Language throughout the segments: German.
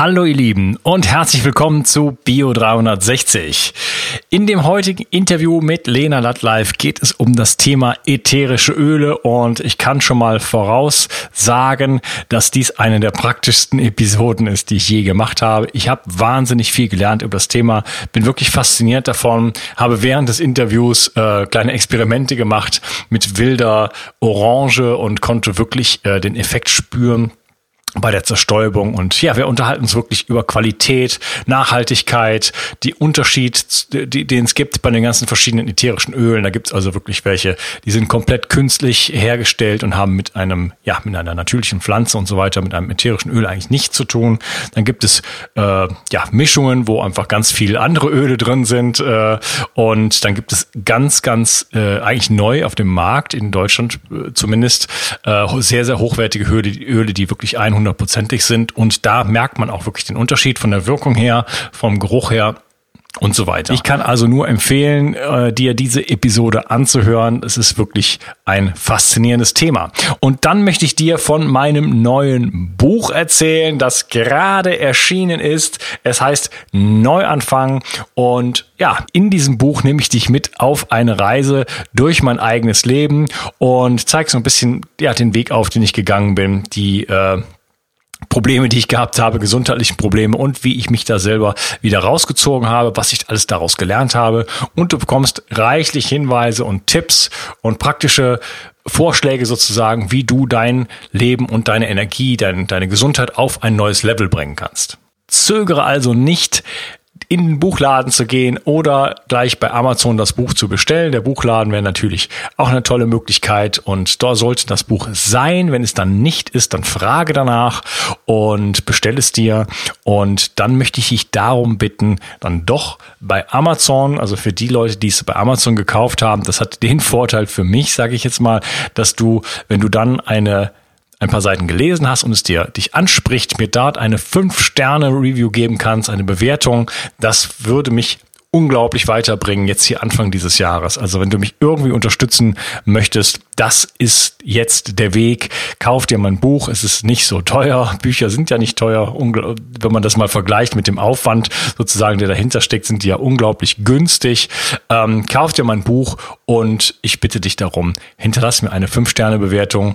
Hallo ihr Lieben und herzlich willkommen zu Bio 360. In dem heutigen Interview mit Lena Lattlife geht es um das Thema ätherische Öle und ich kann schon mal voraussagen, dass dies eine der praktischsten Episoden ist, die ich je gemacht habe. Ich habe wahnsinnig viel gelernt über das Thema, bin wirklich fasziniert davon, habe während des Interviews äh, kleine Experimente gemacht mit wilder Orange und konnte wirklich äh, den Effekt spüren bei der Zerstäubung. Und ja, wir unterhalten uns wirklich über Qualität, Nachhaltigkeit, die Unterschied, die, den es gibt bei den ganzen verschiedenen ätherischen Ölen. Da gibt es also wirklich welche, die sind komplett künstlich hergestellt und haben mit einem, ja, mit einer natürlichen Pflanze und so weiter, mit einem ätherischen Öl eigentlich nichts zu tun. Dann gibt es äh, ja Mischungen, wo einfach ganz viele andere Öle drin sind. Äh, und dann gibt es ganz, ganz äh, eigentlich neu auf dem Markt, in Deutschland äh, zumindest, äh, sehr, sehr hochwertige Öle, Öle, die wirklich 100 hundertprozentig sind. Und da merkt man auch wirklich den Unterschied von der Wirkung her, vom Geruch her und so weiter. Ich kann also nur empfehlen, äh, dir diese Episode anzuhören. Es ist wirklich ein faszinierendes Thema. Und dann möchte ich dir von meinem neuen Buch erzählen, das gerade erschienen ist. Es heißt Neuanfang. Und ja, in diesem Buch nehme ich dich mit auf eine Reise durch mein eigenes Leben und zeige so ein bisschen ja, den Weg auf, den ich gegangen bin, die äh, Probleme, die ich gehabt habe, gesundheitlichen Probleme und wie ich mich da selber wieder rausgezogen habe, was ich alles daraus gelernt habe. Und du bekommst reichlich Hinweise und Tipps und praktische Vorschläge sozusagen, wie du dein Leben und deine Energie, dein, deine Gesundheit auf ein neues Level bringen kannst. Zögere also nicht, in den Buchladen zu gehen oder gleich bei Amazon das Buch zu bestellen. Der Buchladen wäre natürlich auch eine tolle Möglichkeit und da sollte das Buch sein. Wenn es dann nicht ist, dann frage danach und bestell es dir. Und dann möchte ich dich darum bitten, dann doch bei Amazon, also für die Leute, die es bei Amazon gekauft haben, das hat den Vorteil für mich, sage ich jetzt mal, dass du, wenn du dann eine ein paar Seiten gelesen hast und es dir dich anspricht, mir dort eine 5-Sterne-Review geben kannst, eine Bewertung, das würde mich unglaublich weiterbringen jetzt hier Anfang dieses Jahres. Also wenn du mich irgendwie unterstützen möchtest, das ist jetzt der Weg. Kauf dir mein Buch. Es ist nicht so teuer. Bücher sind ja nicht teuer. Wenn man das mal vergleicht mit dem Aufwand sozusagen, der dahinter steckt, sind die ja unglaublich günstig. Ähm, kauf dir mein Buch und ich bitte dich darum, hinterlass mir eine 5-Sterne-Bewertung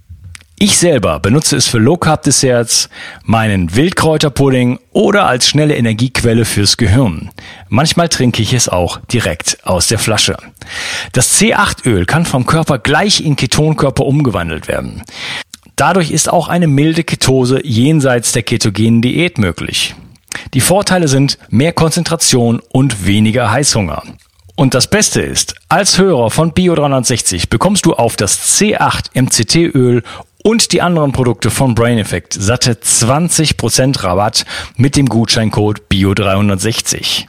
Ich selber benutze es für Low Carb Desserts, meinen Wildkräuterpudding oder als schnelle Energiequelle fürs Gehirn. Manchmal trinke ich es auch direkt aus der Flasche. Das C8-Öl kann vom Körper gleich in Ketonkörper umgewandelt werden. Dadurch ist auch eine milde Ketose jenseits der ketogenen Diät möglich. Die Vorteile sind mehr Konzentration und weniger Heißhunger. Und das Beste ist, als Hörer von Bio360 bekommst du auf das C8 MCT-Öl und die anderen Produkte von Brain Effect satte 20% Rabatt mit dem Gutscheincode BIO360.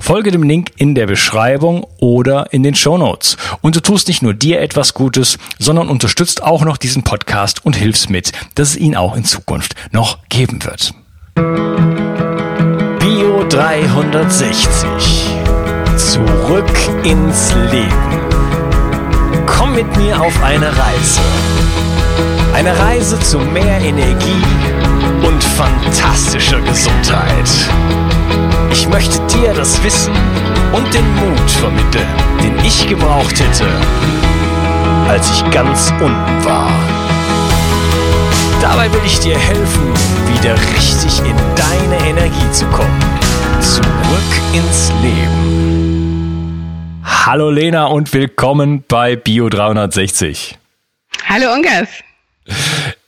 Folge dem Link in der Beschreibung oder in den Show Notes. Und du tust nicht nur dir etwas Gutes, sondern unterstützt auch noch diesen Podcast und hilfst mit, dass es ihn auch in Zukunft noch geben wird. Bio 360. Zurück ins Leben. Komm mit mir auf eine Reise eine Reise zu mehr Energie und fantastischer Gesundheit. Ich möchte dir das Wissen und den Mut vermitteln, den ich gebraucht hätte, als ich ganz unten war. Dabei will ich dir helfen, wieder richtig in deine Energie zu kommen. Zurück ins Leben. Hallo Lena und willkommen bei Bio 360. Hallo Ungas.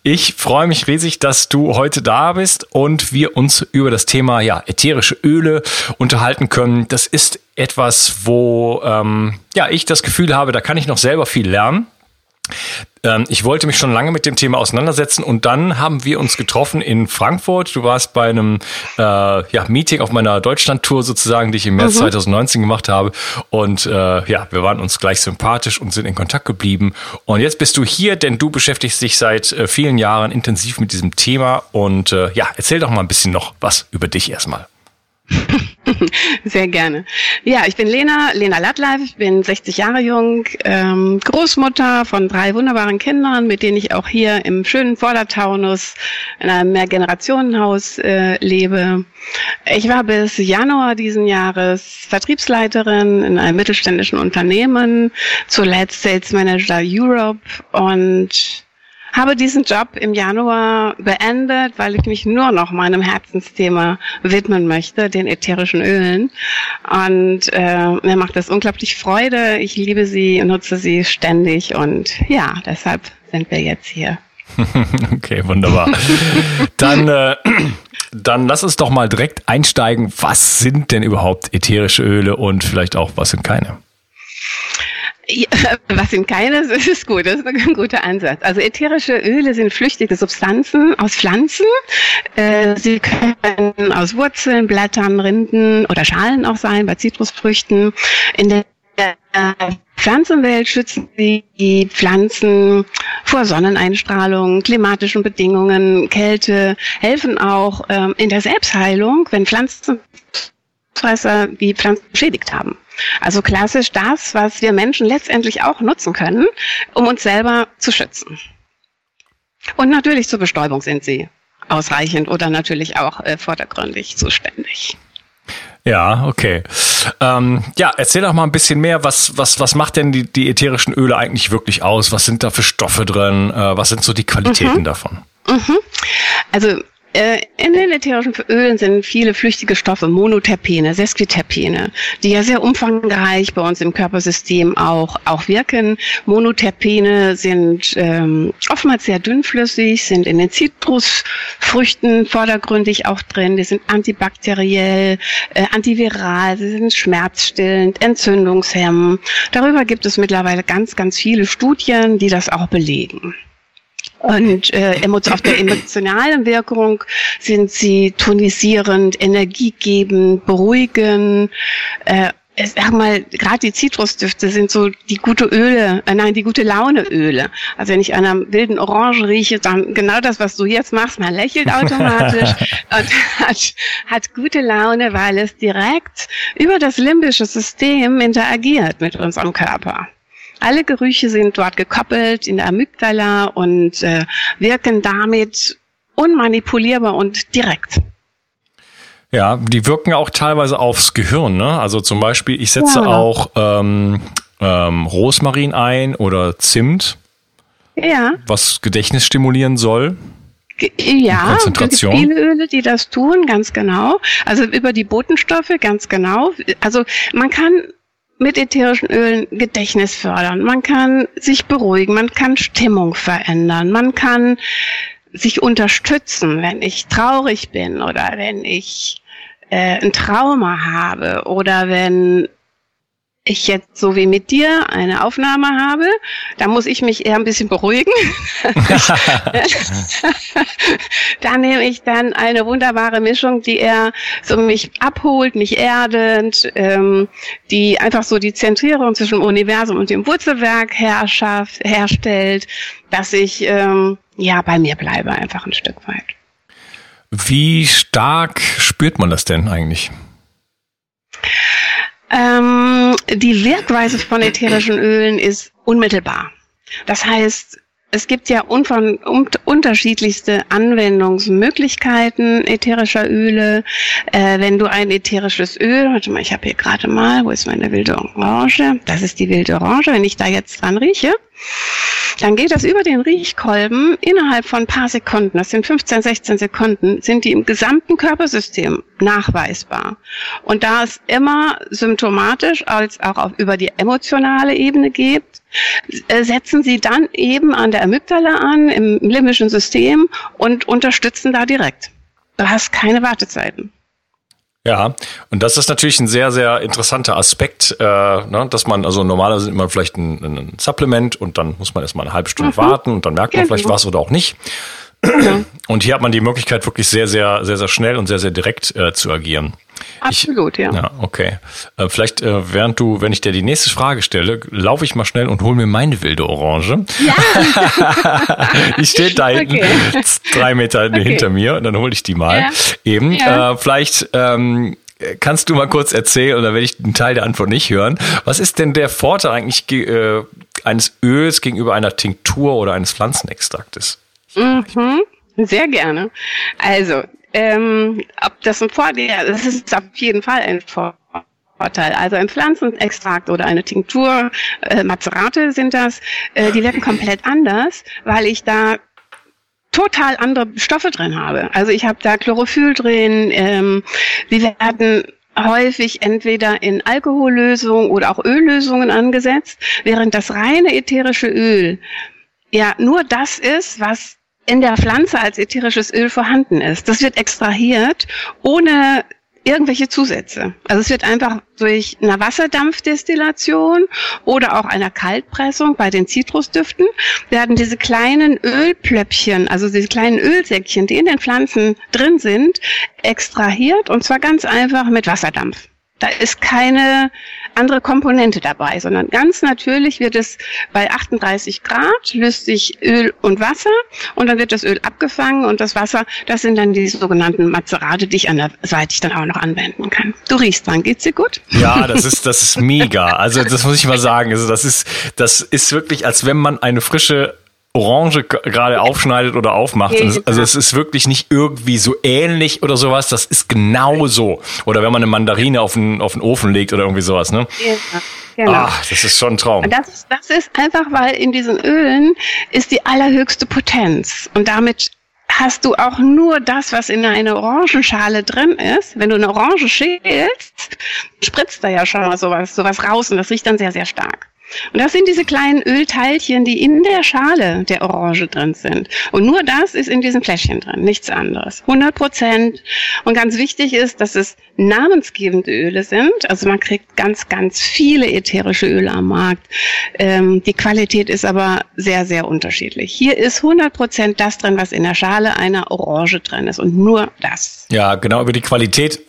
Ich freue mich riesig, dass du heute da bist und wir uns über das Thema ja, ätherische Öle unterhalten können. Das ist etwas, wo ähm, ja, ich das Gefühl habe, da kann ich noch selber viel lernen. Ähm, ich wollte mich schon lange mit dem Thema auseinandersetzen und dann haben wir uns getroffen in Frankfurt. Du warst bei einem äh, ja, Meeting auf meiner Deutschland-Tour sozusagen, die ich im März mhm. 2019 gemacht habe. Und äh, ja, wir waren uns gleich sympathisch und sind in Kontakt geblieben. Und jetzt bist du hier, denn du beschäftigst dich seit äh, vielen Jahren intensiv mit diesem Thema. Und äh, ja, erzähl doch mal ein bisschen noch was über dich erstmal. Sehr gerne. Ja, ich bin Lena, Lena Lattleif, ich bin 60 Jahre jung, ähm, Großmutter von drei wunderbaren Kindern, mit denen ich auch hier im schönen Vordertaunus in einem Mehrgenerationenhaus äh, lebe. Ich war bis Januar diesen Jahres Vertriebsleiterin in einem mittelständischen Unternehmen, zuletzt Sales Manager Europe und habe diesen Job im Januar beendet, weil ich mich nur noch meinem Herzensthema widmen möchte, den ätherischen Ölen. Und äh, mir macht das unglaublich Freude. Ich liebe sie, nutze sie ständig und ja, deshalb sind wir jetzt hier. okay, wunderbar. Dann äh, dann lass uns doch mal direkt einsteigen. Was sind denn überhaupt ätherische Öle und vielleicht auch, was sind keine? Ja, was sind keine? Das ist gut, das ist ein guter Ansatz. Also ätherische Öle sind flüchtige Substanzen aus Pflanzen. Äh, sie können aus Wurzeln, Blättern, Rinden oder Schalen auch sein, bei Zitrusfrüchten. In der Pflanzenwelt schützen sie die Pflanzen vor Sonneneinstrahlung, klimatischen Bedingungen, Kälte, helfen auch ähm, in der Selbstheilung, wenn Pflanzen die Pflanzen beschädigt haben. Also klassisch das, was wir Menschen letztendlich auch nutzen können, um uns selber zu schützen. Und natürlich zur Bestäubung sind sie ausreichend oder natürlich auch äh, vordergründig zuständig. Ja, okay. Ähm, ja, erzähl doch mal ein bisschen mehr, was, was, was macht denn die, die ätherischen Öle eigentlich wirklich aus? Was sind da für Stoffe drin? Äh, was sind so die Qualitäten mhm. davon? Mhm. Also in den ätherischen Ölen sind viele flüchtige Stoffe, Monoterpene, Sesquiterpene, die ja sehr umfangreich bei uns im Körpersystem auch, auch wirken. Monoterpene sind ähm, oftmals sehr dünnflüssig, sind in den Zitrusfrüchten vordergründig auch drin. Die sind antibakteriell, äh, antiviral, sie sind schmerzstillend, entzündungshemmend. Darüber gibt es mittlerweile ganz, ganz viele Studien, die das auch belegen. Und äh, auf der emotionalen Wirkung sind sie tonisierend, energiegebend, beruhigend. Äh, ich sag mal, gerade die Zitrusdüfte sind so die gute Öle, äh, nein, die gute Laune-Öle. Also wenn ich an einer wilden Orange rieche, dann genau das, was du jetzt machst, man lächelt automatisch und hat, hat gute Laune, weil es direkt über das limbische System interagiert mit unserem Körper. Alle Gerüche sind dort gekoppelt in der Amygdala und äh, wirken damit unmanipulierbar und direkt. Ja, die wirken auch teilweise aufs Gehirn. Ne? Also zum Beispiel, ich setze ja. auch ähm, ähm, Rosmarin ein oder Zimt, ja. was Gedächtnis stimulieren soll. Ja, Konzentration. es gibt viele Öle, die das tun, ganz genau. Also über die Botenstoffe, ganz genau. Also man kann mit ätherischen Ölen Gedächtnis fördern. Man kann sich beruhigen, man kann Stimmung verändern, man kann sich unterstützen, wenn ich traurig bin oder wenn ich äh, ein Trauma habe oder wenn ich jetzt so wie mit dir eine Aufnahme habe, da muss ich mich eher ein bisschen beruhigen. da nehme ich dann eine wunderbare Mischung, die er so mich abholt, mich erdet, ähm, die einfach so die Zentrierung zwischen Universum und dem Wurzelwerk herrschaft, herstellt, dass ich ähm, ja bei mir bleibe einfach ein Stück weit. Wie stark spürt man das denn eigentlich? Ähm, die Wirkweise von ätherischen Ölen ist unmittelbar. Das heißt, es gibt ja un unterschiedlichste Anwendungsmöglichkeiten ätherischer Öle. Äh, wenn du ein ätherisches Öl, warte mal, ich habe hier gerade mal, wo ist meine wilde Orange? Das ist die wilde Orange. Wenn ich da jetzt dran rieche, dann geht das über den Riechkolben innerhalb von ein paar Sekunden, das sind 15, 16 Sekunden, sind die im gesamten Körpersystem nachweisbar. Und da es immer symptomatisch als auch auf, über die emotionale Ebene geht, äh, setzen sie dann eben an der Amygdala an, im limbischen System und unterstützen da direkt. Du hast keine Wartezeiten. Ja, Und das ist natürlich ein sehr, sehr interessanter Aspekt, äh, ne, dass man, also normalerweise immer vielleicht ein, ein Supplement und dann muss man erstmal eine halbe Stunde mhm. warten und dann merkt man genau. vielleicht was oder auch nicht. Und hier hat man die Möglichkeit, wirklich sehr, sehr, sehr, sehr schnell und sehr, sehr direkt äh, zu agieren. Absolut, ich, ja. Ja, okay. Äh, vielleicht, äh, während du, wenn ich dir die nächste Frage stelle, laufe ich mal schnell und hole mir meine wilde Orange. Ja. ich stehe da hinten, okay. drei Meter okay. hinter mir, und dann hole ich die mal. Ja. Eben. Ja. Äh, vielleicht ähm, kannst du mal kurz erzählen, oder werde ich einen Teil der Antwort nicht hören. Was ist denn der Vorteil eigentlich äh, eines Öls gegenüber einer Tinktur oder eines Pflanzenextraktes? Mhm, sehr gerne. Also, ähm, ob das ein Vorteil, das ist auf jeden Fall ein Vorteil. Also ein Pflanzenextrakt oder eine Tinktur, äh, Mazerate sind das, äh, die wirken komplett anders, weil ich da total andere Stoffe drin habe. Also ich habe da Chlorophyll drin, ähm, die werden häufig entweder in Alkohollösungen oder auch Öllösungen angesetzt, während das reine ätherische Öl ja nur das ist, was in der Pflanze als ätherisches Öl vorhanden ist. Das wird extrahiert ohne irgendwelche Zusätze. Also es wird einfach durch eine Wasserdampfdestillation oder auch einer Kaltpressung bei den Zitrusdüften werden diese kleinen Ölplöppchen, also diese kleinen Ölsäckchen, die in den Pflanzen drin sind, extrahiert und zwar ganz einfach mit Wasserdampf. Da ist keine andere Komponente dabei, sondern ganz natürlich wird es bei 38 Grad löst sich Öl und Wasser und dann wird das Öl abgefangen und das Wasser, das sind dann die sogenannten Mazerate, die ich anderseitig dann auch noch anwenden kann. Du riechst dran, geht's dir gut? Ja, das ist, das ist mega. Also das muss ich mal sagen. Also das ist, das ist wirklich, als wenn man eine frische Orange gerade aufschneidet oder aufmacht. Also es ist wirklich nicht irgendwie so ähnlich oder sowas. Das ist genau so. Oder wenn man eine Mandarine auf den, auf den Ofen legt oder irgendwie sowas, ne? Ja, genau. Ach, das ist schon ein Traum. Das, das ist einfach, weil in diesen Ölen ist die allerhöchste Potenz. Und damit hast du auch nur das, was in einer Orangenschale drin ist. Wenn du eine Orange schälst, spritzt da ja schon mal sowas, sowas raus und das riecht dann sehr, sehr stark. Und das sind diese kleinen Ölteilchen, die in der Schale der Orange drin sind. Und nur das ist in diesem Fläschchen drin, nichts anderes. 100 Prozent. Und ganz wichtig ist, dass es namensgebende Öle sind. Also man kriegt ganz, ganz viele ätherische Öle am Markt. Ähm, die Qualität ist aber sehr, sehr unterschiedlich. Hier ist 100 Prozent das drin, was in der Schale einer Orange drin ist. Und nur das. Ja, genau über die Qualität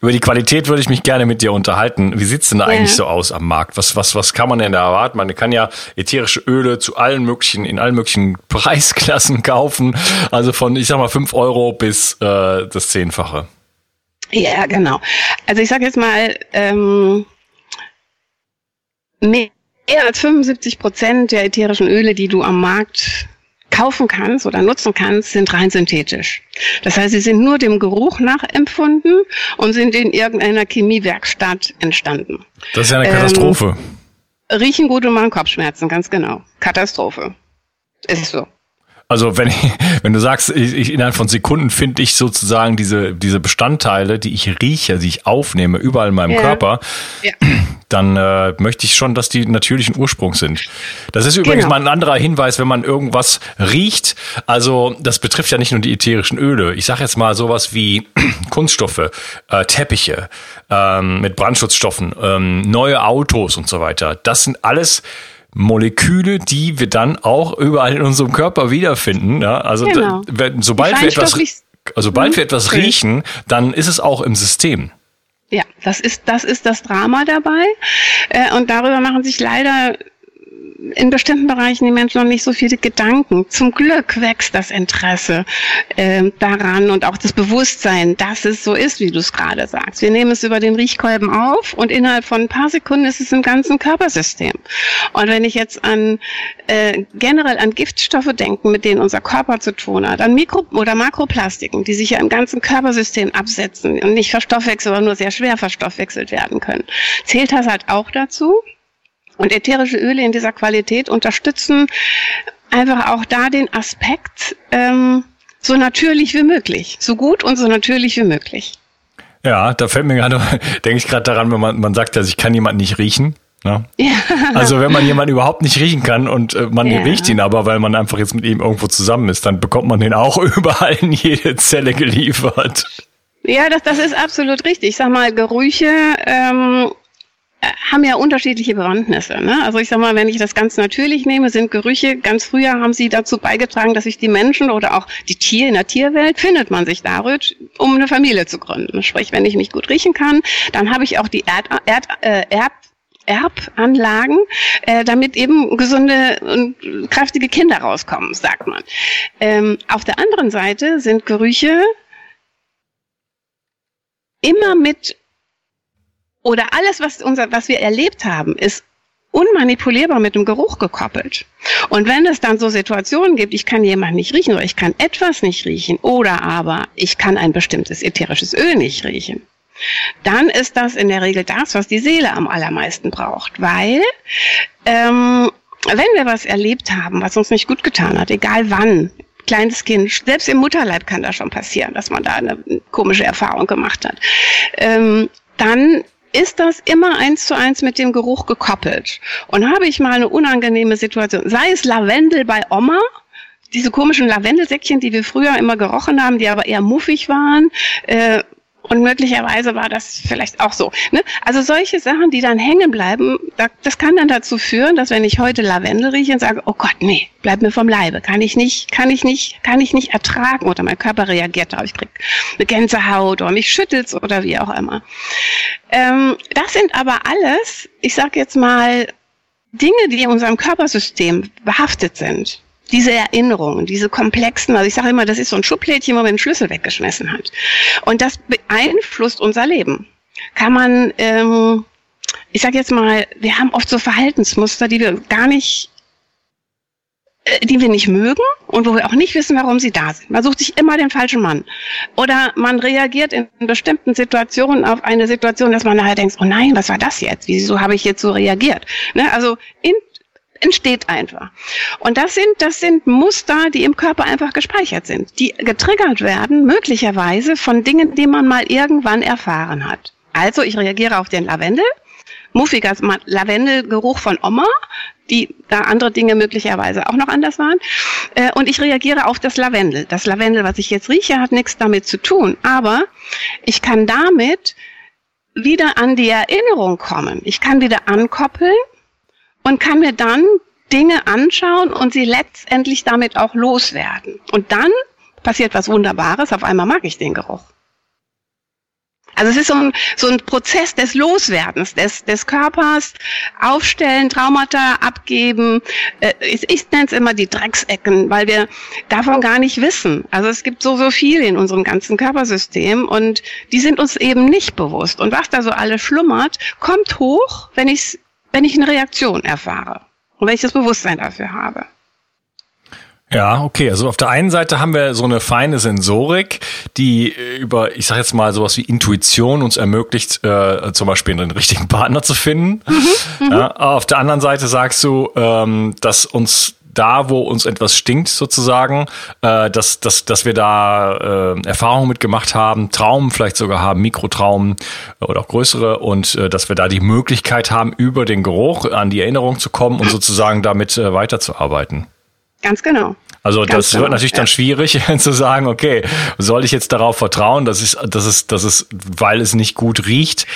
über die Qualität würde ich mich gerne mit dir unterhalten. Wie sieht's denn da ja. eigentlich so aus am Markt? Was, was, was kann man denn da erwarten? Man kann ja ätherische Öle zu allen möglichen, in allen möglichen Preisklassen kaufen. Also von, ich sag mal, fünf Euro bis äh, das Zehnfache. Ja, genau. Also ich sage jetzt mal, ähm, mehr als 75 Prozent der ätherischen Öle, die du am Markt kaufen kannst oder nutzen kannst, sind rein synthetisch. Das heißt, sie sind nur dem Geruch nachempfunden und sind in irgendeiner Chemiewerkstatt entstanden. Das ist ja eine Katastrophe. Ähm, riechen gut und machen Kopfschmerzen, ganz genau. Katastrophe. Ist so. Also wenn, wenn du sagst, ich, ich, innerhalb von Sekunden finde ich sozusagen diese, diese Bestandteile, die ich rieche, die ich aufnehme, überall in meinem ja. Körper, ja. dann äh, möchte ich schon, dass die natürlichen Ursprungs sind. Das ist übrigens genau. mal ein anderer Hinweis, wenn man irgendwas riecht. Also das betrifft ja nicht nur die ätherischen Öle. Ich sage jetzt mal sowas wie Kunststoffe, äh, Teppiche ähm, mit Brandschutzstoffen, ähm, neue Autos und so weiter. Das sind alles Moleküle, die wir dann auch überall in unserem Körper wiederfinden. Ja? Also genau. da, sobald wir etwas, also sobald wir hm? etwas riechen, dann ist es auch im System. Ja, das ist das ist das Drama dabei äh, und darüber machen sich leider in bestimmten Bereichen die Menschen noch nicht so viele Gedanken. Zum Glück wächst das Interesse äh, daran und auch das Bewusstsein, dass es so ist, wie du es gerade sagst. Wir nehmen es über den Riechkolben auf und innerhalb von ein paar Sekunden ist es im ganzen Körpersystem. Und wenn ich jetzt an äh, generell an Giftstoffe denke, mit denen unser Körper zu tun hat, an Mikro- oder Makroplastiken, die sich ja im ganzen Körpersystem absetzen und nicht verstoffwechselt, aber nur sehr schwer verstoffwechselt werden können, zählt das halt auch dazu. Und ätherische Öle in dieser Qualität unterstützen einfach auch da den Aspekt ähm, so natürlich wie möglich, so gut und so natürlich wie möglich. Ja, da fällt mir gerade, denke ich gerade daran, wenn man, man sagt ja, ich kann jemanden nicht riechen. Ne? Ja. Also wenn man jemanden überhaupt nicht riechen kann und äh, man ja. riecht ihn aber, weil man einfach jetzt mit ihm irgendwo zusammen ist, dann bekommt man den auch überall in jede Zelle geliefert. Ja, das, das ist absolut richtig. Ich sag mal, Gerüche ähm, haben ja unterschiedliche Bewandtnisse. Ne? Also ich sag mal, wenn ich das ganz natürlich nehme, sind Gerüche, ganz früher haben sie dazu beigetragen, dass sich die Menschen oder auch die Tiere in der Tierwelt findet man sich dadurch, um eine Familie zu gründen. Sprich, wenn ich mich gut riechen kann, dann habe ich auch die Erd, Erd, äh, Erb Erbanlagen, äh, damit eben gesunde und kräftige Kinder rauskommen, sagt man. Ähm, auf der anderen Seite sind Gerüche immer mit oder alles, was, unser, was wir erlebt haben, ist unmanipulierbar mit dem Geruch gekoppelt. Und wenn es dann so Situationen gibt, ich kann jemanden nicht riechen oder ich kann etwas nicht riechen oder aber ich kann ein bestimmtes ätherisches Öl nicht riechen, dann ist das in der Regel das, was die Seele am allermeisten braucht, weil ähm, wenn wir was erlebt haben, was uns nicht gut getan hat, egal wann, kleines Kind, selbst im Mutterleib kann das schon passieren, dass man da eine komische Erfahrung gemacht hat, ähm, dann ist das immer eins zu eins mit dem Geruch gekoppelt. Und habe ich mal eine unangenehme Situation, sei es Lavendel bei Oma, diese komischen Lavendelsäckchen, die wir früher immer gerochen haben, die aber eher muffig waren, äh, und möglicherweise war das vielleicht auch so. Ne? Also solche Sachen, die dann hängen bleiben, das kann dann dazu führen, dass wenn ich heute Lavendel rieche und sage, oh Gott, nee, bleib mir vom Leibe, kann ich nicht, kann ich nicht, kann ich nicht ertragen oder mein Körper reagiert darauf, ich krieg eine Gänsehaut oder mich schüttelt's oder wie auch immer. Ähm, das sind aber alles, ich sage jetzt mal, Dinge, die in unserem Körpersystem behaftet sind diese Erinnerungen, diese komplexen, also ich sage immer, das ist so ein Schublädchen, wo man den Schlüssel weggeschmissen hat. Und das beeinflusst unser Leben. Kann man, ähm, ich sage jetzt mal, wir haben oft so Verhaltensmuster, die wir gar nicht, äh, die wir nicht mögen und wo wir auch nicht wissen, warum sie da sind. Man sucht sich immer den falschen Mann. Oder man reagiert in bestimmten Situationen auf eine Situation, dass man nachher denkt, oh nein, was war das jetzt? Wieso habe ich jetzt so reagiert? Ne? Also in entsteht einfach. Und das sind, das sind Muster, die im Körper einfach gespeichert sind, die getriggert werden, möglicherweise von Dingen, die man mal irgendwann erfahren hat. Also ich reagiere auf den Lavendel, muffiger Lavendelgeruch von Oma, die da andere Dinge möglicherweise auch noch anders waren. Äh, und ich reagiere auf das Lavendel. Das Lavendel, was ich jetzt rieche, hat nichts damit zu tun. Aber ich kann damit wieder an die Erinnerung kommen. Ich kann wieder ankoppeln und kann mir dann Dinge anschauen und sie letztendlich damit auch loswerden. Und dann passiert was Wunderbares, auf einmal mag ich den Geruch. Also es ist so ein, so ein Prozess des Loswerdens des, des Körpers, aufstellen, Traumata abgeben. Äh, ich, ich nenne es immer die Drecksecken, weil wir davon gar nicht wissen. Also es gibt so, so viel in unserem ganzen Körpersystem und die sind uns eben nicht bewusst. Und was da so alles schlummert, kommt hoch, wenn ich es wenn ich eine Reaktion erfahre und wenn ich das Bewusstsein dafür habe. Ja, okay. Also auf der einen Seite haben wir so eine feine Sensorik, die über, ich sage jetzt mal, sowas wie Intuition uns ermöglicht, äh, zum Beispiel einen richtigen Partner zu finden. Mhm, mhm. ja, auf der anderen Seite sagst du, ähm, dass uns da, wo uns etwas stinkt, sozusagen, äh, dass, dass, dass wir da äh, Erfahrungen mitgemacht haben, Traumen vielleicht sogar haben, Mikrotraumen oder auch größere und äh, dass wir da die Möglichkeit haben, über den Geruch an die Erinnerung zu kommen und sozusagen damit äh, weiterzuarbeiten. Ganz genau. Also Ganz das genau, wird natürlich ja. dann schwierig zu sagen, okay, soll ich jetzt darauf vertrauen, dass es, dass es, dass es, weil es nicht gut riecht,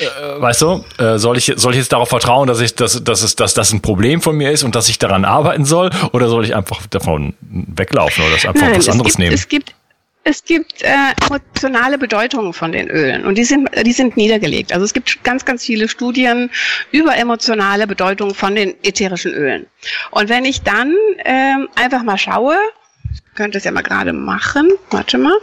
äh, weißt du, äh, soll ich, soll ich jetzt darauf vertrauen, dass ich, dass, dass es, dass das ein Problem von mir ist und dass ich daran arbeiten soll, oder soll ich einfach davon weglaufen oder das einfach Nein, was anderes gibt, nehmen? Es gibt es gibt äh, emotionale Bedeutungen von den Ölen und die sind, die sind niedergelegt. Also es gibt ganz, ganz viele Studien über emotionale Bedeutungen von den ätherischen Ölen. Und wenn ich dann ähm, einfach mal schaue, könnte es ja mal gerade machen, warte mal,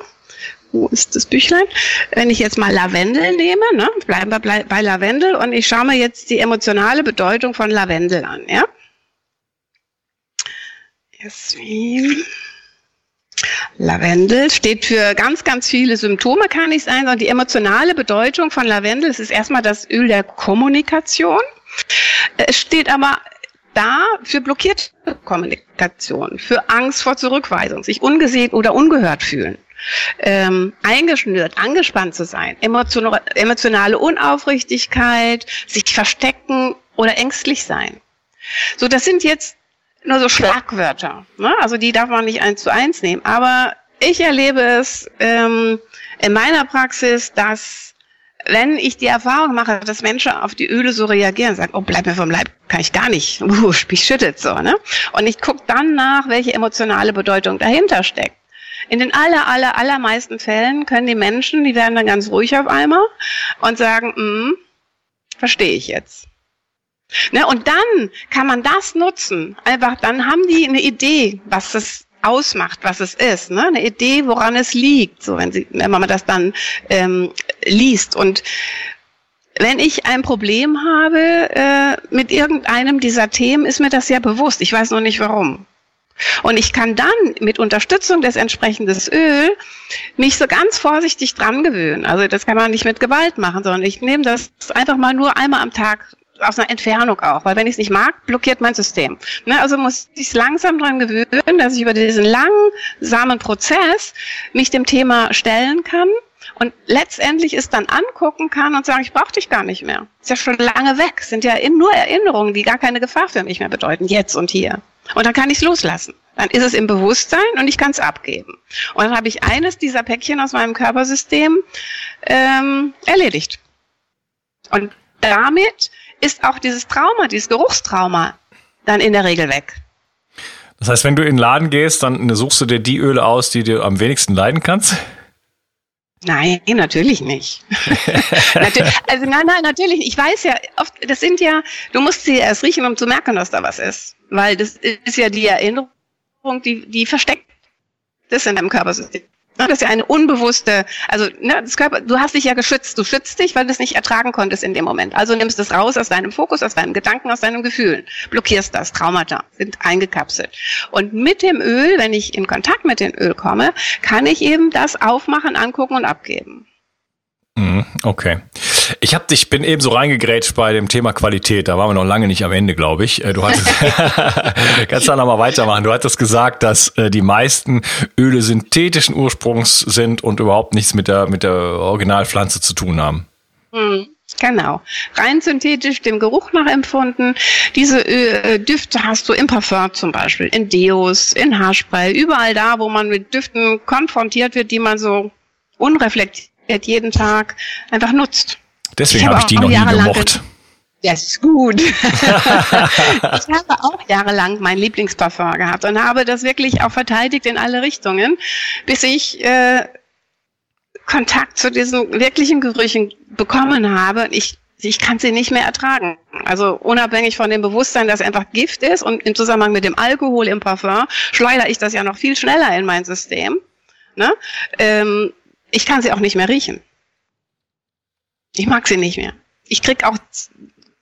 wo ist das Büchlein? Wenn ich jetzt mal Lavendel nehme, ne, bleiben wir bei Lavendel und ich schaue mir jetzt die emotionale Bedeutung von Lavendel an, ja? Jasmin. Lavendel steht für ganz, ganz viele Symptome, kann nicht sein, sondern die emotionale Bedeutung von Lavendel, ist erstmal das Öl der Kommunikation. Es steht aber da für blockierte Kommunikation, für Angst vor Zurückweisung, sich ungesehen oder ungehört fühlen, ähm, eingeschnürt, angespannt zu sein, emotionale Unaufrichtigkeit, sich verstecken oder ängstlich sein. So, das sind jetzt nur so Schlagwörter. Ne? Also die darf man nicht eins zu eins nehmen. Aber ich erlebe es, ähm, in meiner Praxis, dass wenn ich die Erfahrung mache, dass Menschen auf die Öle so reagieren, sagen, oh, bleib mir vom Leib, kann ich gar nicht, uh, mich schüttet so, ne? Und ich gucke dann nach, welche emotionale Bedeutung dahinter steckt. In den aller, aller, allermeisten Fällen können die Menschen, die werden dann ganz ruhig auf einmal und sagen, mm, verstehe ich jetzt. Ne, und dann kann man das nutzen. Einfach, dann haben die eine Idee, was das ausmacht, was es ist, ne? eine Idee, woran es liegt, so wenn, sie, wenn man das dann ähm, liest. Und wenn ich ein Problem habe äh, mit irgendeinem dieser Themen, ist mir das ja bewusst. Ich weiß noch nicht warum. Und ich kann dann mit Unterstützung des entsprechenden Öl mich so ganz vorsichtig dran gewöhnen. Also das kann man nicht mit Gewalt machen, sondern ich nehme das einfach mal nur einmal am Tag aus einer Entfernung auch, weil wenn ich es nicht mag, blockiert mein System. Ne, also muss ich langsam dran gewöhnen, dass ich über diesen langsamen Prozess mich dem Thema stellen kann und letztendlich es dann angucken kann und sagen, ich brauche dich gar nicht mehr. Ist ja schon lange weg, sind ja nur Erinnerungen, die gar keine Gefahr für mich mehr bedeuten, jetzt und hier. Und dann kann ich es loslassen. Dann ist es im Bewusstsein und ich kann es abgeben. Und dann habe ich eines dieser Päckchen aus meinem Körpersystem ähm, erledigt. Und damit ist auch dieses Trauma, dieses Geruchstrauma dann in der Regel weg. Das heißt, wenn du in den Laden gehst, dann suchst du dir die Öle aus, die du am wenigsten leiden kannst? Nein, natürlich nicht. also nein, nein, natürlich. Ich weiß ja, oft, das sind ja, du musst sie erst riechen, um zu merken, dass da was ist. Weil das ist ja die Erinnerung, die, die versteckt ist in deinem Körpersystem. Das ist ja eine unbewusste, also ne, das Körper, du hast dich ja geschützt, du schützt dich, weil du es nicht ertragen konntest in dem Moment. Also nimmst es raus aus deinem Fokus, aus deinem Gedanken, aus deinen Gefühlen, blockierst das, Traumata sind eingekapselt. Und mit dem Öl, wenn ich in Kontakt mit dem Öl komme, kann ich eben das aufmachen, angucken und abgeben. Mhm, okay. Ich hab dich, bin eben so reingegrätscht bei dem Thema Qualität. Da waren wir noch lange nicht am Ende, glaube ich. Äh, du hattest, kannst da noch mal weitermachen. Du hattest gesagt, dass äh, die meisten Öle synthetischen Ursprungs sind und überhaupt nichts mit der, mit der Originalpflanze zu tun haben. Mhm. Genau. Rein synthetisch, dem Geruch nachempfunden. Diese äh, Düfte hast du im Parfum zum Beispiel, in Deos, in Haarspray, überall da, wo man mit Düften konfrontiert wird, die man so unreflektiert jeden Tag einfach nutzt. Deswegen habe hab ich die noch nie gemocht. Das ist gut. ich habe auch jahrelang mein Lieblingsparfum gehabt und habe das wirklich auch verteidigt in alle Richtungen, bis ich äh, Kontakt zu diesen wirklichen Gerüchen bekommen habe. Ich ich kann sie nicht mehr ertragen. Also unabhängig von dem Bewusstsein, dass es einfach Gift ist und im Zusammenhang mit dem Alkohol im Parfum schleudere ich das ja noch viel schneller in mein System. Ne? Ähm, ich kann sie auch nicht mehr riechen. Ich mag sie nicht mehr. Ich krieg auch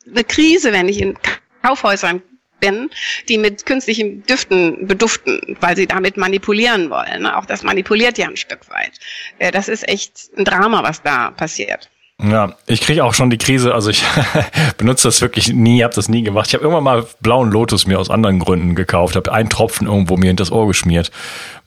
eine Krise, wenn ich in Kaufhäusern bin, die mit künstlichen Düften beduften, weil sie damit manipulieren wollen. Ne? Auch das manipuliert ja ein Stück weit. Äh, das ist echt ein Drama, was da passiert. Ja, ich kriege auch schon die Krise. Also ich benutze das wirklich nie, habe das nie gemacht. Ich habe irgendwann mal blauen Lotus mir aus anderen Gründen gekauft, habe einen Tropfen irgendwo mir in das Ohr geschmiert.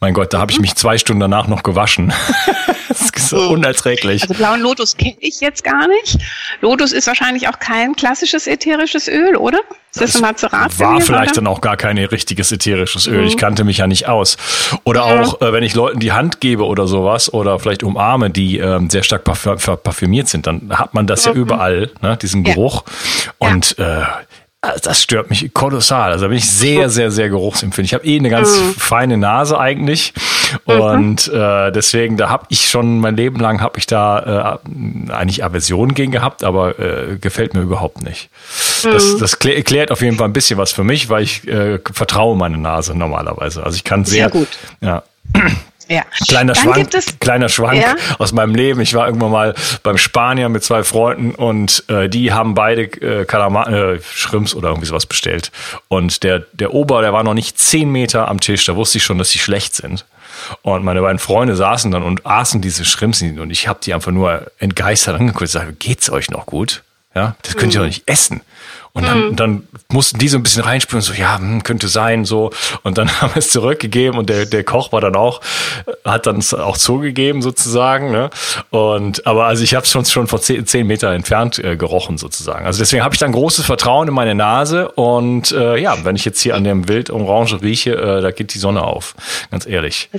Mein Gott, da habe ich mich zwei Stunden danach noch gewaschen. das ist so unerträglich. Also blauen Lotus kenne ich jetzt gar nicht. Lotus ist wahrscheinlich auch kein klassisches ätherisches Öl, oder? Ist das, das Mazerat? War vielleicht dann auch gar kein richtiges ätherisches Öl. Mhm. Ich kannte mich ja nicht aus. Oder ja. auch, äh, wenn ich Leuten die Hand gebe oder sowas oder vielleicht umarme, die ähm, sehr stark parfümiert sind, dann hat man das mhm. ja überall, ne, diesen Geruch. Ja. Und äh, also das stört mich kolossal. Also da bin ich sehr, sehr, sehr geruchsempfindlich. Ich habe eh eine ganz mhm. feine Nase eigentlich. Und mhm. äh, deswegen, da habe ich schon mein Leben lang habe ich da äh, eigentlich Aversion gegen gehabt, aber äh, gefällt mir überhaupt nicht. Mhm. Das, das klärt auf jeden Fall ein bisschen was für mich, weil ich äh, vertraue meine Nase normalerweise. Also ich kann sehr, sehr gut. Ja. Ja. Kleiner Dann Schwank, kleiner Schwank ja. aus meinem Leben. Ich war irgendwann mal beim Spanier mit zwei Freunden und äh, die haben beide äh, Kalama äh, Schrimps oder irgendwie sowas bestellt. Und der, der Ober, der war noch nicht zehn Meter am Tisch, da wusste ich schon, dass sie schlecht sind. Und meine beiden Freunde saßen dann und aßen diese Schrimps und ich habe die einfach nur entgeistert angeguckt und gesagt, geht's euch noch gut? Ja, das könnt ihr doch nicht essen. Und dann, mhm. dann mussten die so ein bisschen reinspüren, so, ja, hm, könnte sein, so. Und dann haben wir es zurückgegeben und der, der Koch war dann auch, hat dann auch zugegeben sozusagen. Ne? Und aber also ich habe es schon, schon vor zehn, zehn Meter entfernt äh, gerochen sozusagen. Also deswegen habe ich dann großes Vertrauen in meine Nase. Und äh, ja, wenn ich jetzt hier an dem Wildorange rieche, äh, da geht die Sonne auf. Ganz ehrlich.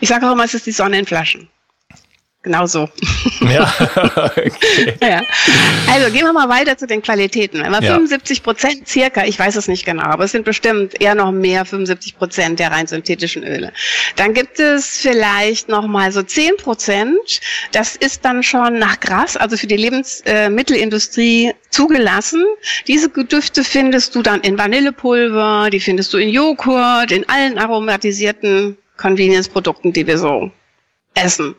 Ich sage auch immer, es ist die Sonne in Flaschen. Genau so. Ja. okay. ja. Also gehen wir mal weiter zu den Qualitäten. Wenn wir ja. 75 Prozent circa, ich weiß es nicht genau, aber es sind bestimmt eher noch mehr 75 Prozent der rein synthetischen Öle. Dann gibt es vielleicht noch mal so 10 Prozent. Das ist dann schon nach Gras, also für die Lebensmittelindustrie zugelassen. Diese Düfte findest du dann in Vanillepulver, die findest du in Joghurt, in allen aromatisierten Convenience-Produkten, die wir so essen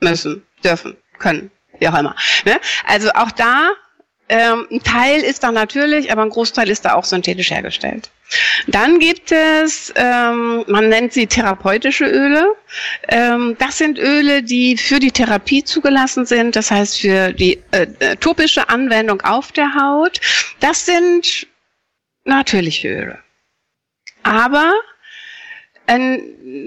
müssen, dürfen, können, wie auch immer. Ne? Also auch da, ähm, ein Teil ist da natürlich, aber ein Großteil ist da auch synthetisch hergestellt. Dann gibt es, ähm, man nennt sie therapeutische Öle. Ähm, das sind Öle, die für die Therapie zugelassen sind, das heißt für die äh, äh topische Anwendung auf der Haut. Das sind natürliche Öle. Aber ähm,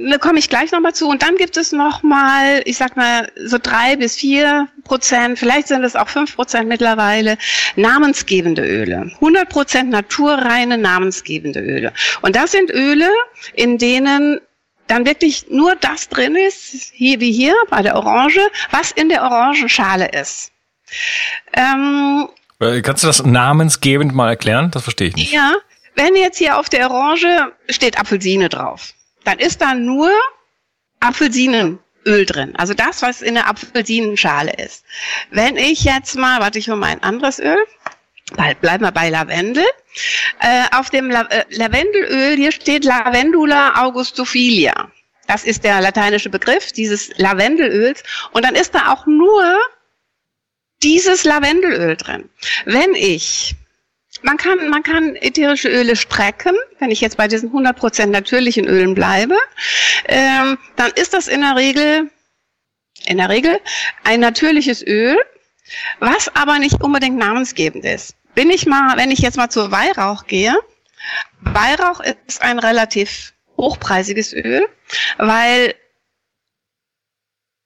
da komme ich gleich nochmal zu. Und dann gibt es nochmal, ich sag mal, so drei bis vier Prozent, vielleicht sind es auch fünf Prozent mittlerweile, namensgebende Öle. 100 Prozent naturreine namensgebende Öle. Und das sind Öle, in denen dann wirklich nur das drin ist, hier wie hier bei der Orange, was in der Orangenschale ist. Ähm, äh, Kannst du das namensgebend mal erklären? Das verstehe ich nicht. Ja, wenn jetzt hier auf der Orange steht Apfelsine drauf dann ist da nur Apfelsinenöl drin. Also das, was in der Apfelsinenschale ist. Wenn ich jetzt mal, warte ich um ein anderes Öl. Bleiben wir bei Lavendel. Äh, auf dem La äh, Lavendelöl hier steht Lavendula augustophilia. Das ist der lateinische Begriff dieses Lavendelöls. Und dann ist da auch nur dieses Lavendelöl drin. Wenn ich man kann, man kann ätherische Öle strecken, wenn ich jetzt bei diesen 100% natürlichen Ölen bleibe, ähm, dann ist das in der Regel, in der Regel ein natürliches Öl, was aber nicht unbedingt namensgebend ist. Bin ich mal, wenn ich jetzt mal zur Weihrauch gehe, Weihrauch ist ein relativ hochpreisiges Öl, weil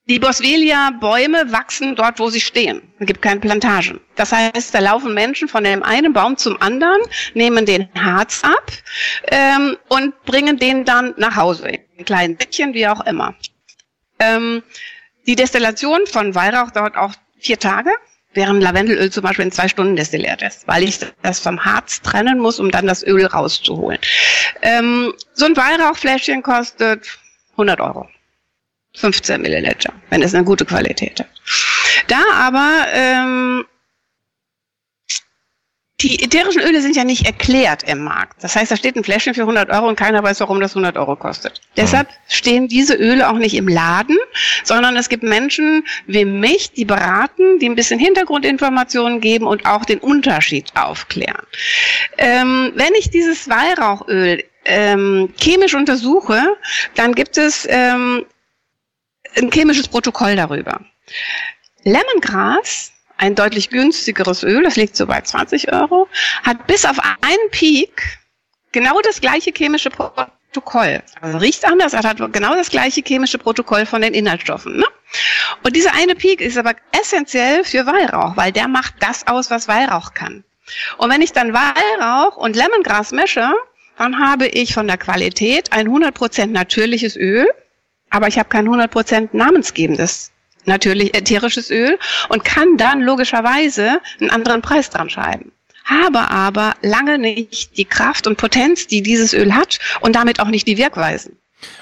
die Boswellia-Bäume wachsen dort, wo sie stehen. Es gibt keine Plantagen. Das heißt, da laufen Menschen von dem einen Baum zum anderen, nehmen den Harz ab ähm, und bringen den dann nach Hause, in kleinen Säckchen, wie auch immer. Ähm, die Destillation von Weihrauch dauert auch vier Tage, während Lavendelöl zum Beispiel in zwei Stunden destilliert ist, weil ich das vom Harz trennen muss, um dann das Öl rauszuholen. Ähm, so ein Weihrauchfläschchen kostet 100 Euro. 15 Milliliter, wenn es eine gute Qualität hat. Da aber ähm, die ätherischen Öle sind ja nicht erklärt im Markt. Das heißt, da steht ein Fläschchen für 100 Euro und keiner weiß, warum das 100 Euro kostet. Deshalb stehen diese Öle auch nicht im Laden, sondern es gibt Menschen wie mich, die beraten, die ein bisschen Hintergrundinformationen geben und auch den Unterschied aufklären. Ähm, wenn ich dieses Weihrauchöl ähm, chemisch untersuche, dann gibt es ähm, ein chemisches Protokoll darüber. Lemongrass, ein deutlich günstigeres Öl, das liegt so bei 20 Euro, hat bis auf einen Peak genau das gleiche chemische Protokoll. Also riecht anders, er hat genau das gleiche chemische Protokoll von den Inhaltsstoffen. Ne? Und dieser eine Peak ist aber essentiell für Weihrauch, weil der macht das aus, was Weihrauch kann. Und wenn ich dann Weihrauch und Lemongras mische, dann habe ich von der Qualität ein 100% natürliches Öl, aber ich habe kein 100% namensgebendes natürlich ätherisches Öl und kann dann logischerweise einen anderen Preis dran schreiben. Habe aber lange nicht die Kraft und Potenz, die dieses Öl hat und damit auch nicht die Wirkweisen.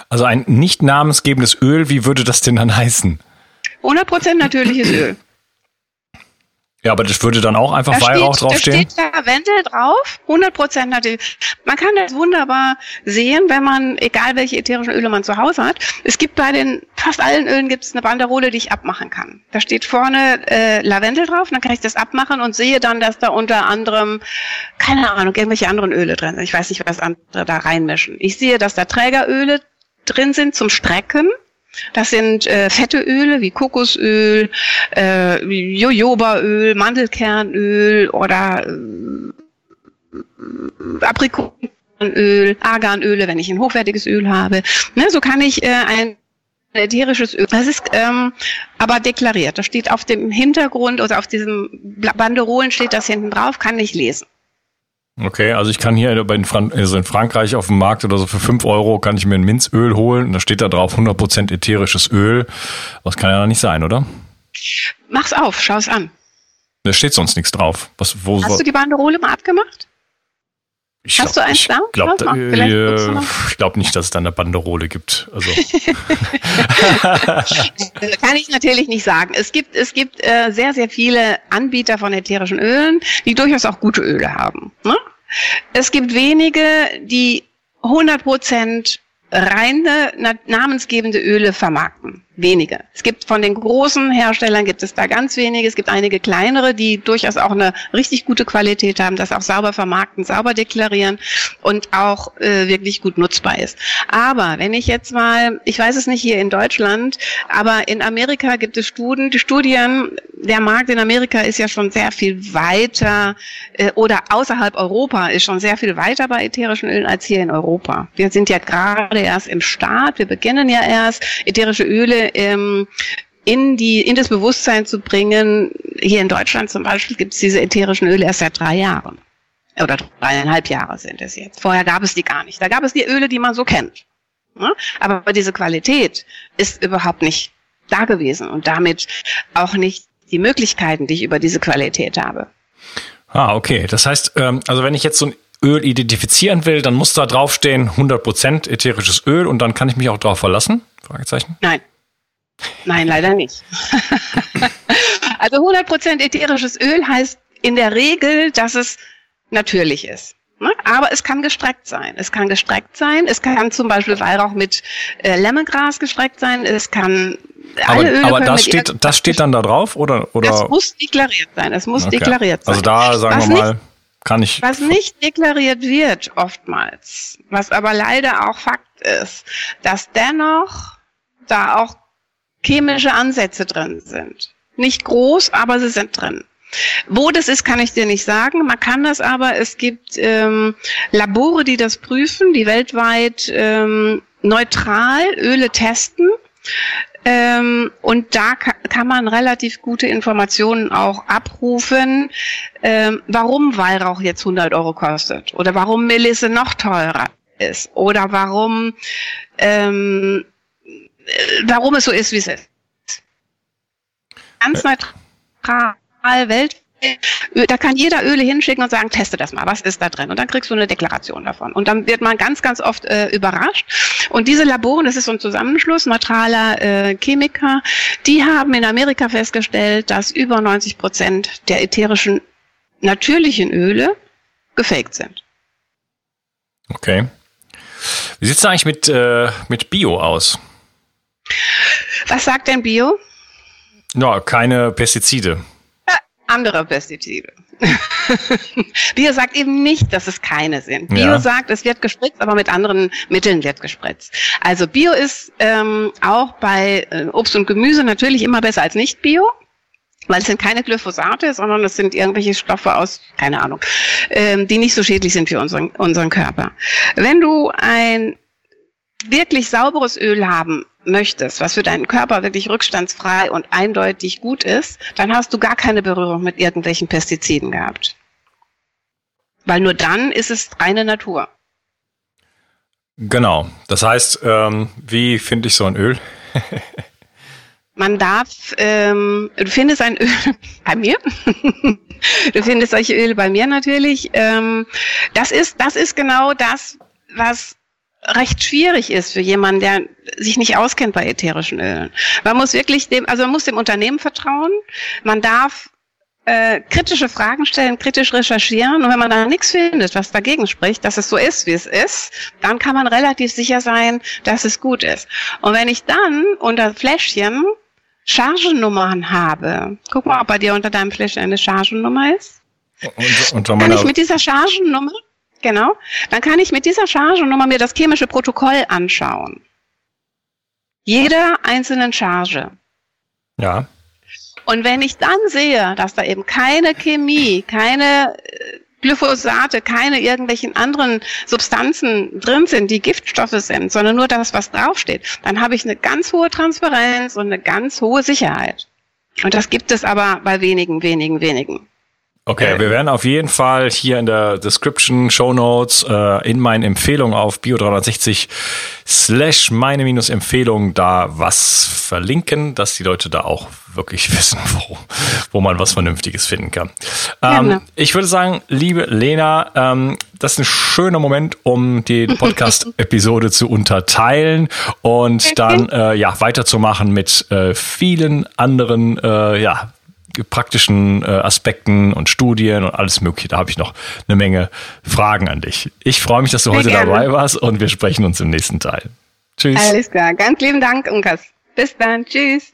Also ein nicht namensgebendes Öl, wie würde das denn dann heißen? 100% natürliches Öl. Ja, aber das würde dann auch einfach da Weihrauch steht, draufstehen? Da steht Lavendel drauf, 100% natürlich. Man kann das wunderbar sehen, wenn man, egal welche ätherischen Öle man zu Hause hat. Es gibt bei den fast allen Ölen gibt es eine Banderole, die ich abmachen kann. Da steht vorne äh, Lavendel drauf, dann kann ich das abmachen und sehe dann, dass da unter anderem, keine Ahnung, irgendwelche anderen Öle drin sind. Ich weiß nicht, was andere da reinmischen. Ich sehe, dass da Trägeröle drin sind zum Strecken das sind äh, fette Öle wie Kokosöl, äh, Jojobaöl, Mandelkernöl oder äh, Aprikosenöl, Arganöle, wenn ich ein hochwertiges Öl habe. Ne, so kann ich äh, ein ätherisches Öl. Das ist ähm, aber deklariert. Das steht auf dem Hintergrund oder auf diesem Banderolen steht das hinten drauf, kann ich lesen. Okay, also ich kann hier bei Fran also in Frankreich auf dem Markt oder so für fünf Euro kann ich mir ein Minzöl holen und da steht da drauf 100% ätherisches Öl. Was kann ja nicht sein, oder? Mach's auf, schau es an. Da steht sonst nichts drauf. Was, wo, Hast du die Banderole mal abgemacht? Ich Hast glaub, du eins ich da? Glaub, mal, äh, mal. ich glaube nicht, dass es da eine Banderole gibt. Also kann ich natürlich nicht sagen. Es gibt, es gibt äh, sehr, sehr viele Anbieter von ätherischen Ölen, die durchaus auch gute Öle haben. Ne? Es gibt wenige, die 100 Prozent reine na- namensgebende Öle vermarkten. Wenige. Es gibt von den großen Herstellern gibt es da ganz wenige. Es gibt einige kleinere, die durchaus auch eine richtig gute Qualität haben, das auch sauber vermarkten, sauber deklarieren und auch äh, wirklich gut nutzbar ist. Aber wenn ich jetzt mal, ich weiß es nicht hier in Deutschland, aber in Amerika gibt es Studien, die Studien, der Markt in Amerika ist ja schon sehr viel weiter äh, oder außerhalb Europa ist schon sehr viel weiter bei ätherischen Ölen als hier in Europa. Wir sind ja gerade erst im Start, wir beginnen ja erst ätherische Öle ähm, in die in das Bewusstsein zu bringen. Hier in Deutschland zum Beispiel gibt es diese ätherischen Öle erst seit drei Jahren oder dreieinhalb Jahre sind es jetzt. Vorher gab es die gar nicht. Da gab es die Öle, die man so kennt. Ne? Aber diese Qualität ist überhaupt nicht da gewesen und damit auch nicht die Möglichkeiten, die ich über diese Qualität habe. Ah, okay. Das heißt, ähm, also wenn ich jetzt so ein Öl identifizieren will, dann muss da draufstehen 100% ätherisches Öl und dann kann ich mich auch darauf verlassen? Fragezeichen. Nein. Nein, leider nicht. also 100% ätherisches Öl heißt in der Regel, dass es natürlich ist. Ne? Aber es kann gestreckt sein. Es kann gestreckt sein. Es kann zum Beispiel Weihrauch mit äh, Lemmengras gestreckt sein. Es kann Aber, alle Öle aber das steht, das steht dann da drauf oder? oder? Das muss deklariert sein. Es muss Okay. deklariert sein. Also da sagen Was wir mal, kann ich. Was nicht deklariert wird oftmals, was aber leider auch Fakt ist, dass dennoch da auch chemische Ansätze drin sind. Nicht groß, aber sie sind drin. Wo das ist, kann ich dir nicht sagen. Man kann das aber, es gibt ähm, Labore, die das prüfen, die weltweit ähm, neutral Öle testen. Ähm, und da ka kann man relativ gute Informationen auch abrufen, ähm, warum Weihrauch jetzt 100 Euro kostet oder warum Melisse noch teurer ist oder warum, ähm, äh, warum es so ist, wie es ist. Ganz neutral, weltweit. Da kann jeder Öle hinschicken und sagen, teste das mal, was ist da drin? Und dann kriegst du eine Deklaration davon. Und dann wird man ganz, ganz oft äh, überrascht. Und diese Labore, das ist so ein Zusammenschluss neutraler äh, Chemiker, die haben in Amerika festgestellt, dass über 90 Prozent der ätherischen natürlichen Öle gefaked sind. Okay. Wie sieht's eigentlich mit, äh, mit Bio aus? Was sagt denn Bio? Ja, keine Pestizide. andere Pestizide. Bio sagt eben nicht, dass es keine sind. Bio Ja. sagt, es wird gespritzt, aber mit anderen Mitteln wird gespritzt. Also Bio ist ähm, auch bei äh, Obst und Gemüse natürlich immer besser als nicht Bio. Weil es sind keine Glyphosate, sondern es sind irgendwelche Stoffe aus, keine Ahnung, ähm, die nicht so schädlich sind für unseren, unseren Körper. Wenn du ein wirklich sauberes Öl haben möchtest, was für deinen Körper wirklich rückstandsfrei und eindeutig gut ist, dann hast du gar keine Berührung mit irgendwelchen Pestiziden gehabt. Weil nur dann ist es reine Natur. Genau. Das heißt, ähm, wie finde ich so ein Öl? Man darf, ähm, du findest ein Öl bei mir. du findest solche Öle bei mir natürlich. Ähm, das ist, das ist genau das, was recht schwierig ist für jemanden, der sich nicht auskennt bei ätherischen Ölen. Man muss wirklich dem, also man muss dem Unternehmen vertrauen. Man darf äh, kritische Fragen stellen, kritisch recherchieren und wenn man da nichts findet, was dagegen spricht, dass es so ist, wie es ist, dann kann man relativ sicher sein, dass es gut ist. Und wenn ich dann unter Fläschchen Chargennummern habe, guck mal, ob bei dir unter deinem Fläschchen eine Chargennummer ist. Und, unter Kann ich mit dieser Chargennummer, genau, dann kann ich mit dieser Chargennummer mir das chemische Protokoll anschauen. Jeder einzelnen Charge. ja. Und wenn ich dann sehe, dass da eben keine Chemie, keine äh, Glyphosate, keine irgendwelchen anderen Substanzen drin sind, die Giftstoffe sind, sondern nur das, was draufsteht, dann habe ich eine ganz hohe Transparenz und eine ganz hohe Sicherheit. Und das gibt es aber bei wenigen, wenigen, wenigen. Okay, wir werden auf jeden Fall hier in der Description, Show Notes, äh, in meinen Empfehlungen auf Bio360 slash meine minus Empfehlungen da was verlinken, dass die Leute da auch wirklich wissen, wo, wo man was Vernünftiges finden kann. Ähm, ich würde sagen, liebe Lena, ähm, das ist ein schöner Moment, um die Podcast-Episode zu unterteilen und dann äh, ja weiterzumachen mit äh, vielen anderen äh, ja praktischen äh, Aspekten und Studien und alles Mögliche. Da habe ich noch eine Menge Fragen an dich. Ich freue mich, dass du Sehr heute gerne. dabei warst und wir sprechen uns im nächsten Teil. Tschüss. Alles klar. Ganz lieben Dank, Unkas. Bis dann. Tschüss.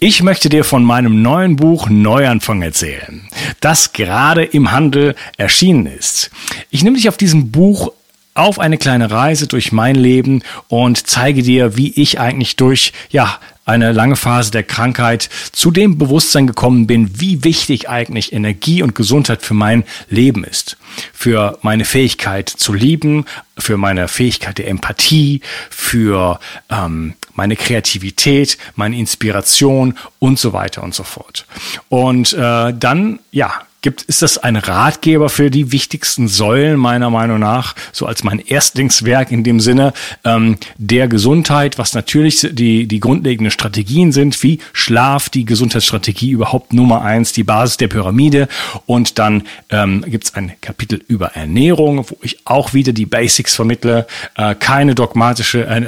Ich möchte dir von meinem neuen Buch Neuanfang erzählen, das gerade im Handel erschienen ist. Ich nehme dich auf diesem Buch auf eine kleine Reise durch mein Leben und zeige dir, wie ich eigentlich durch, ja, eine lange Phase der Krankheit zu dem Bewusstsein gekommen bin, wie wichtig eigentlich Energie und Gesundheit für mein Leben ist. Für meine Fähigkeit zu lieben, für meine Fähigkeit der Empathie, für ähm, meine Kreativität, meine Inspiration und so weiter und so fort. Und äh, dann, ja, gibt, ist das ein Ratgeber für die wichtigsten Säulen meiner Meinung nach, so als mein Erstlingswerk in dem Sinne ähm, der Gesundheit, was natürlich die, die grundlegenden Strategien sind, wie Schlaf, die Gesundheitsstrategie überhaupt Nummer eins, die Basis der Pyramide. Und dann ähm, gibt es ein Kapitel über Ernährung, wo ich auch wieder die Basics vermittle, äh, keine dogmatische äh,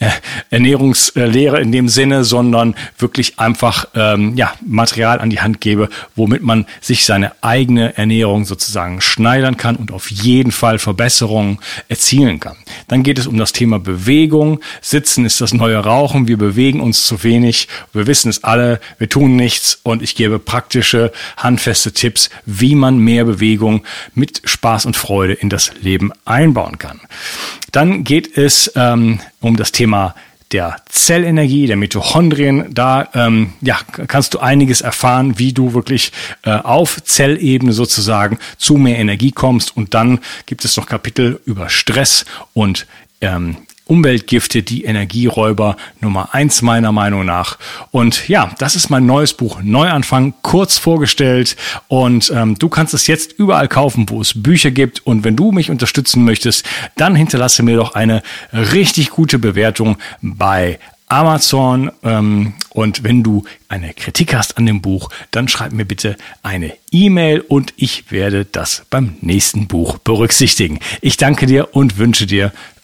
äh, Ernährungslehre in dem Sinne, sondern wirklich einfach ähm, ja, Material an die Hand gebe, womit man sich seine eigene Ernährung sozusagen schneidern kann und auf jeden Fall Verbesserungen erzielen kann. Dann geht es um das Thema Bewegung. Sitzen ist das neue Rauchen. Wir bewegen uns zu wenig. Wir wissen es alle. Wir tun nichts. Und ich gebe praktische, handfeste Tipps, wie man mehr Bewegung mit Spaß und Freude in das Leben einbauen kann. Dann geht es ähm, um das Thema der Zellenergie, der Mitochondrien. Da ähm, ja, kannst du einiges erfahren, wie du wirklich äh, auf Zellebene sozusagen zu mehr Energie kommst. Und dann gibt es noch Kapitel über Stress und ähm, Umweltgifte, die Energieräuber Nummer eins meiner Meinung nach. Und ja, das ist mein neues Buch Neuanfang, kurz vorgestellt. Und ähm, du kannst es jetzt überall kaufen, wo es Bücher gibt. Und wenn du mich unterstützen möchtest, dann hinterlasse mir doch eine richtig gute Bewertung bei Amazon. Ähm, und wenn du eine Kritik hast an dem Buch, dann schreib mir bitte eine E-Mail und ich werde das beim nächsten Buch berücksichtigen. Ich danke dir und wünsche dir